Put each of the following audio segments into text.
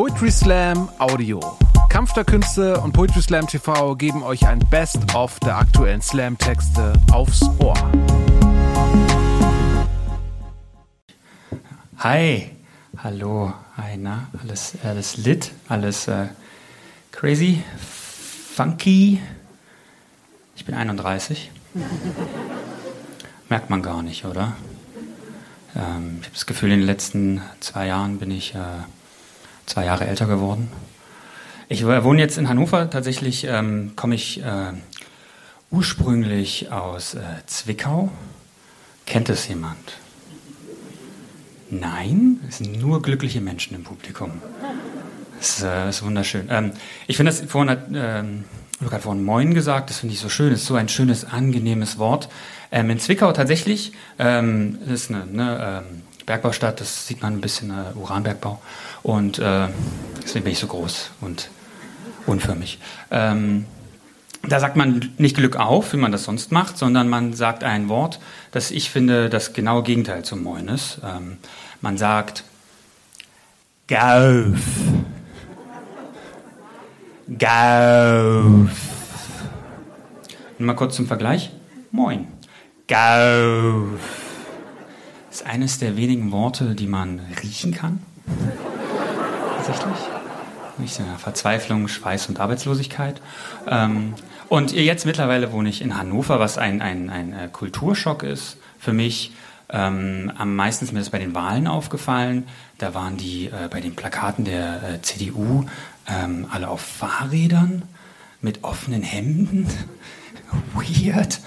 Poetry Slam Audio. Kampf der Künste und Poetry Slam TV geben euch ein Best-of der aktuellen Slam-Texte aufs Ohr. Hi, hallo, hi, na, alles, alles lit, alles äh, crazy, funky. Ich bin 31. Merkt man gar nicht, oder? Ähm, ich habe das Gefühl, in den letzten zwei Jahren bin ich äh, zwei Jahre älter geworden. Ich wohne jetzt in Hannover. Tatsächlich ähm, komme ich äh, ursprünglich aus äh, Zwickau. Kennt es jemand? Nein, es sind nur glückliche Menschen im Publikum. Das ist, äh, ist wunderschön. Ähm, ich finde das, vorhin hat ähm, Luca hat vorhin Moin gesagt, das finde ich so schön, das ist so ein schönes, angenehmes Wort. Ähm, in Zwickau tatsächlich, ähm, das ist eine, eine ähm, Bergbaustadt, das sieht man ein bisschen äh, Uranbergbau. Und äh, deswegen bin ich so groß und unförmig. Ähm, da sagt man nicht Glück auf, wie man das sonst macht, sondern man sagt ein Wort, das ich finde das genaue Gegenteil zum Moin ist. Ähm, man sagt Gauf. Gauf. Und mal kurz zum Vergleich. Moin. Gauf. Ist eines der wenigen Worte, die man riechen kann. Tatsächlich. Nicht so Verzweiflung, Schweiß und Arbeitslosigkeit. Ähm, und jetzt mittlerweile wohne ich in Hannover, was ein, ein, ein äh, Kulturschock ist für mich. Ähm, am meisten ist mir das bei den Wahlen aufgefallen. Da waren die äh, bei den Plakaten der äh, CDU ähm, alle auf Fahrrädern mit offenen Hemden. Weird.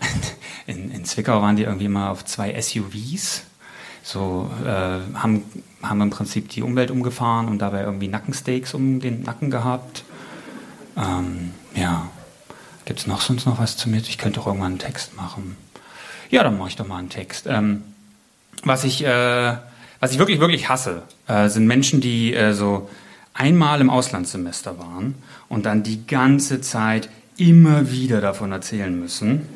In, in, Zwickau waren die irgendwie immer auf zwei SUVs. So äh, haben, haben im Prinzip die Umwelt umgefahren und dabei irgendwie Nackensteaks um den Nacken gehabt. Ähm, ja. Gibt es noch sonst noch was zu mir? Ich könnte auch irgendwann einen Text machen. Ja, dann mache ich doch mal einen Text. Ähm, was ich, äh, was ich wirklich, wirklich hasse, äh, sind Menschen, die äh, so einmal im Auslandssemester waren und dann die ganze Zeit immer wieder davon erzählen müssen.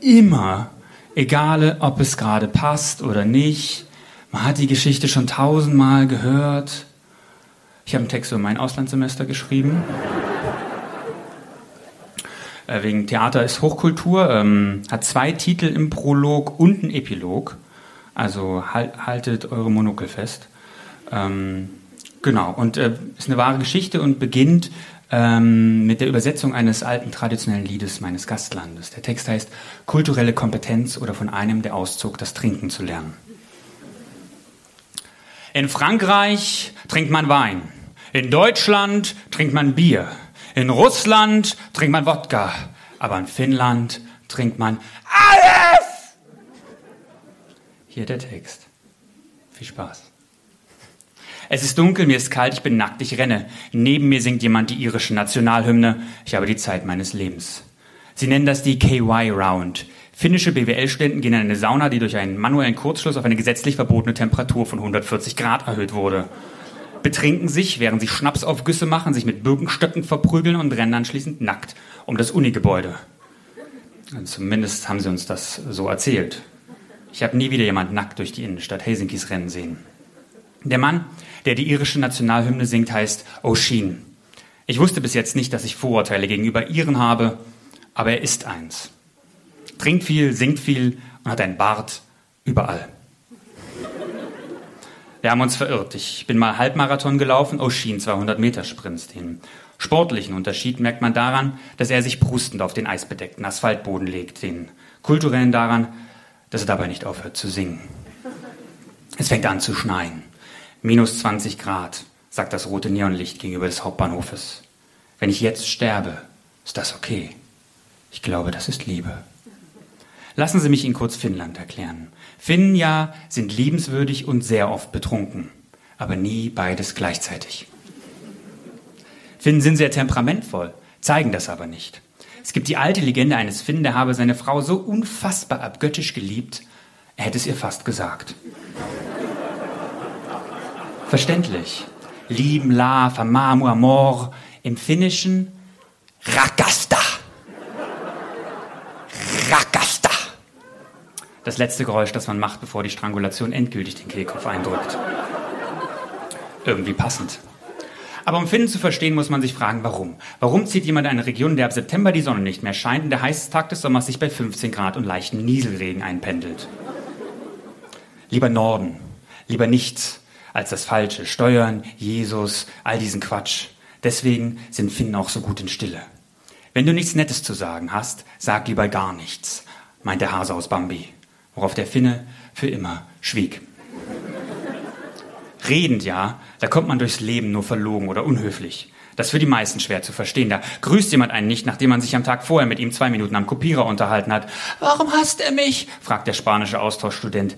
Immer. Egal, ob es gerade passt oder nicht. Man hat die Geschichte schon tausendmal gehört. Ich habe einen Text über mein Auslandssemester geschrieben. Äh, wegen Theater ist Hochkultur, ähm, hat zwei Titel im Prolog und einen Epilog. Also halt, haltet eure Monokel fest. Ähm, genau, und äh, ist eine wahre Geschichte und beginnt ähm, mit der Übersetzung eines alten traditionellen Liedes meines Gastlandes. Der Text heißt Kulturelle Kompetenz oder von einem, der auszog, das Trinken zu lernen. In Frankreich trinkt man Wein. In Deutschland trinkt man Bier. In Russland trinkt man Wodka, aber in Finnland trinkt man alles. Hier der Text. Viel Spaß. Es ist dunkel, mir ist kalt, ich bin nackt, ich renne. Neben mir singt jemand die irische Nationalhymne. Ich habe die Zeit meines Lebens. Sie nennen das die KY Round. Finnische BWL-Studenten gehen in eine Sauna, die durch einen manuellen Kurzschluss auf eine gesetzlich verbotene Temperatur von 140 Grad erhöht wurde betrinken sich, während sie Schnapsaufgüsse machen, sich mit Birkenstöcken verprügeln und rennen anschließend nackt um das Unigebäude. Zumindest haben sie uns das so erzählt. Ich habe nie wieder jemand nackt durch die Innenstadt Helsinkis rennen sehen. Der Mann, der die irische Nationalhymne singt, heißt O'Sheen. Ich wusste bis jetzt nicht, dass ich Vorurteile gegenüber Iren habe, aber er ist eins. Trinkt viel, singt viel und hat einen Bart überall. Wir haben uns verirrt. Ich bin mal Halbmarathon gelaufen, O'Sheen 200 Meter Sprints. Den sportlichen Unterschied merkt man daran, dass er sich brustend auf den eisbedeckten Asphaltboden legt. Den kulturellen daran, dass er dabei nicht aufhört zu singen. Es fängt an zu schneien. Minus 20 Grad, sagt das rote Neonlicht gegenüber des Hauptbahnhofes. Wenn ich jetzt sterbe, ist das okay. Ich glaube, das ist Liebe. Lassen Sie mich Ihnen kurz Finnland erklären. Finnen ja sind liebenswürdig und sehr oft betrunken, aber nie beides gleichzeitig. Finnen sind sehr temperamentvoll, zeigen das aber nicht. Es gibt die alte Legende eines Finnen, der habe seine Frau so unfassbar abgöttisch geliebt, er hätte es ihr fast gesagt. Verständlich. Lieben, la, famamu, amor. Im Finnischen rakasta. das letzte Geräusch, das man macht, bevor die Strangulation endgültig den Kehlkopf eindrückt. Irgendwie passend. Aber um Finnen zu verstehen, muss man sich fragen, warum. Warum zieht jemand in eine Region, in der ab September die Sonne nicht mehr scheint und der heiße Tag des Sommers sich bei 15 Grad und leichten Nieselregen einpendelt? Lieber Norden, lieber nichts als das Falsche. Steuern, Jesus, all diesen Quatsch. Deswegen sind Finnen auch so gut in Stille. Wenn du nichts Nettes zu sagen hast, sag lieber gar nichts, meint der Hase aus Bambi, worauf der Finne für immer schwieg. Redend ja, da kommt man durchs Leben nur verlogen oder unhöflich. Das ist für die meisten schwer zu verstehen. Da grüßt jemand einen nicht, nachdem man sich am Tag vorher mit ihm zwei Minuten am Kopierer unterhalten hat. Warum hasst er mich? fragt der spanische Austauschstudent.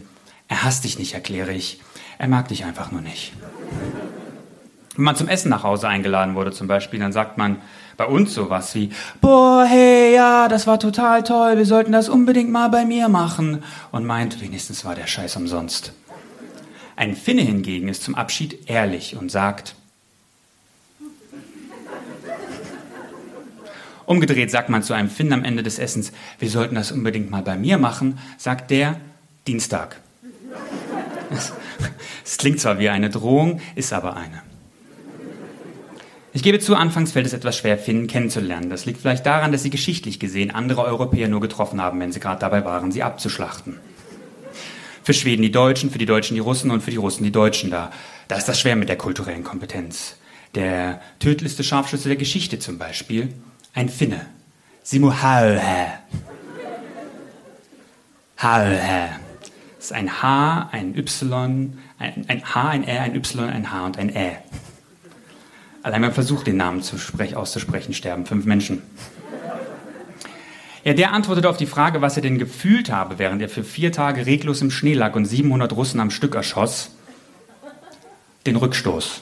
Er hasst dich nicht, erkläre ich. Er mag dich einfach nur nicht. Wenn man zum Essen nach Hause eingeladen wurde zum Beispiel, dann sagt man bei uns sowas wie, boah, hey, ja, das war total toll, wir sollten das unbedingt mal bei mir machen. Und meint, wenigstens war der Scheiß umsonst. Ein Finne hingegen ist zum Abschied ehrlich und sagt, Umgedreht sagt man zu einem Finn am Ende des Essens, wir sollten das unbedingt mal bei mir machen, sagt der Dienstag. Es klingt zwar wie eine Drohung, ist aber eine. Ich gebe zu, anfangs fällt es etwas schwer, Finnen kennenzulernen. Das liegt vielleicht daran, dass sie geschichtlich gesehen andere Europäer nur getroffen haben, wenn sie gerade dabei waren, sie abzuschlachten. Für Schweden die Deutschen, für die Deutschen die Russen und für die Russen die Deutschen da. Da ist das schwer mit der kulturellen Kompetenz. Der tödlichste Scharfschütze der Geschichte zum Beispiel, ein Finne. Simo Hauhe. Hauhe. Ist ein H, ein Y, ein, ein H, ein R, ein Y, ein H und ein Ä. Allein beim Versuch, den Namen zu sprech, auszusprechen, sterben fünf Menschen. Ja, der antwortete auf die Frage, was er denn gefühlt habe, während er für vier Tage reglos im Schnee lag und 700 Russen am Stück erschoss. Den Rückstoß.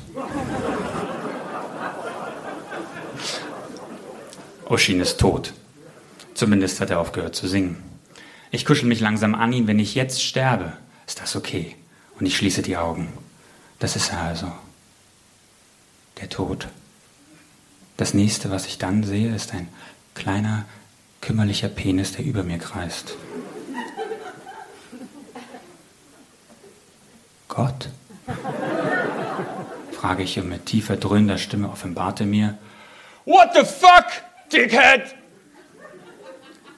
Oshin ist tot. Zumindest hat er aufgehört zu singen. Ich kuschel mich langsam an ihn. Wenn ich jetzt sterbe, ist das okay. Und ich schließe die Augen. Das ist er also. Der Tod. Das nächste, was ich dann sehe, ist ein kleiner kümmerlicher Penis, der über mir kreist. Gott? frage ich und mit tiefer dröhnender Stimme offenbarte mir, What the fuck, Dickhead?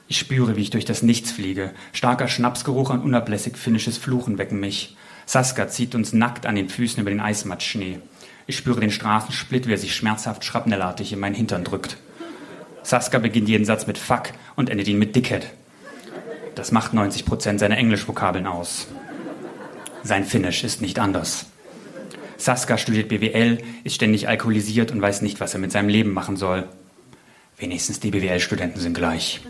Ich spüre, wie ich durch das Nichts fliege. Starker Schnapsgeruch und unablässig finnisches Fluchen wecken mich. Saska zieht uns nackt an den Füßen über den Eismatschschnee. Ich spüre den Straßensplit, wie er sich schmerzhaft schrapnellartig in meinen Hintern drückt. Saska beginnt jeden Satz mit Fuck und endet ihn mit Dickhead. Das macht 90% seiner Englischvokabeln aus. Sein Finnisch ist nicht anders. Saska studiert BWL, ist ständig alkoholisiert und weiß nicht, was er mit seinem Leben machen soll. Wenigstens die BWL-Studenten sind gleich.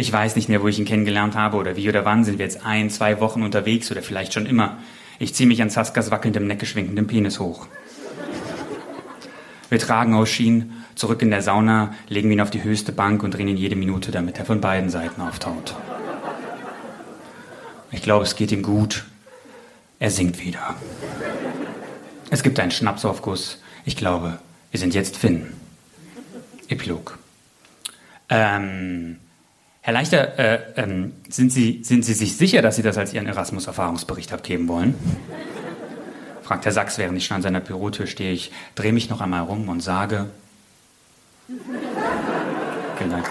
Ich weiß nicht mehr, wo ich ihn kennengelernt habe oder wie oder wann. Sind wir jetzt ein, zwei Wochen unterwegs oder vielleicht schon immer. Ich ziehe mich an Saskas wackelndem, neckeschwinkendem Penis hoch. Wir tragen Oshin zurück in der Sauna, legen ihn auf die höchste Bank und drehen ihn jede Minute, damit er von beiden Seiten auftaut. Ich glaube, es geht ihm gut. Er singt wieder. Es gibt einen Schnapsaufguss. Ich glaube, wir sind jetzt Finn. Epilog. Ähm, Herr Leichter, äh, ähm, sind, Sie, sind Sie sich sicher, dass Sie das als Ihren Erasmus-Erfahrungsbericht abgeben wollen? fragt Herr Sachs, während ich schon an seiner Bürotür stehe. Ich drehe mich noch einmal rum und sage, Vielen Dank.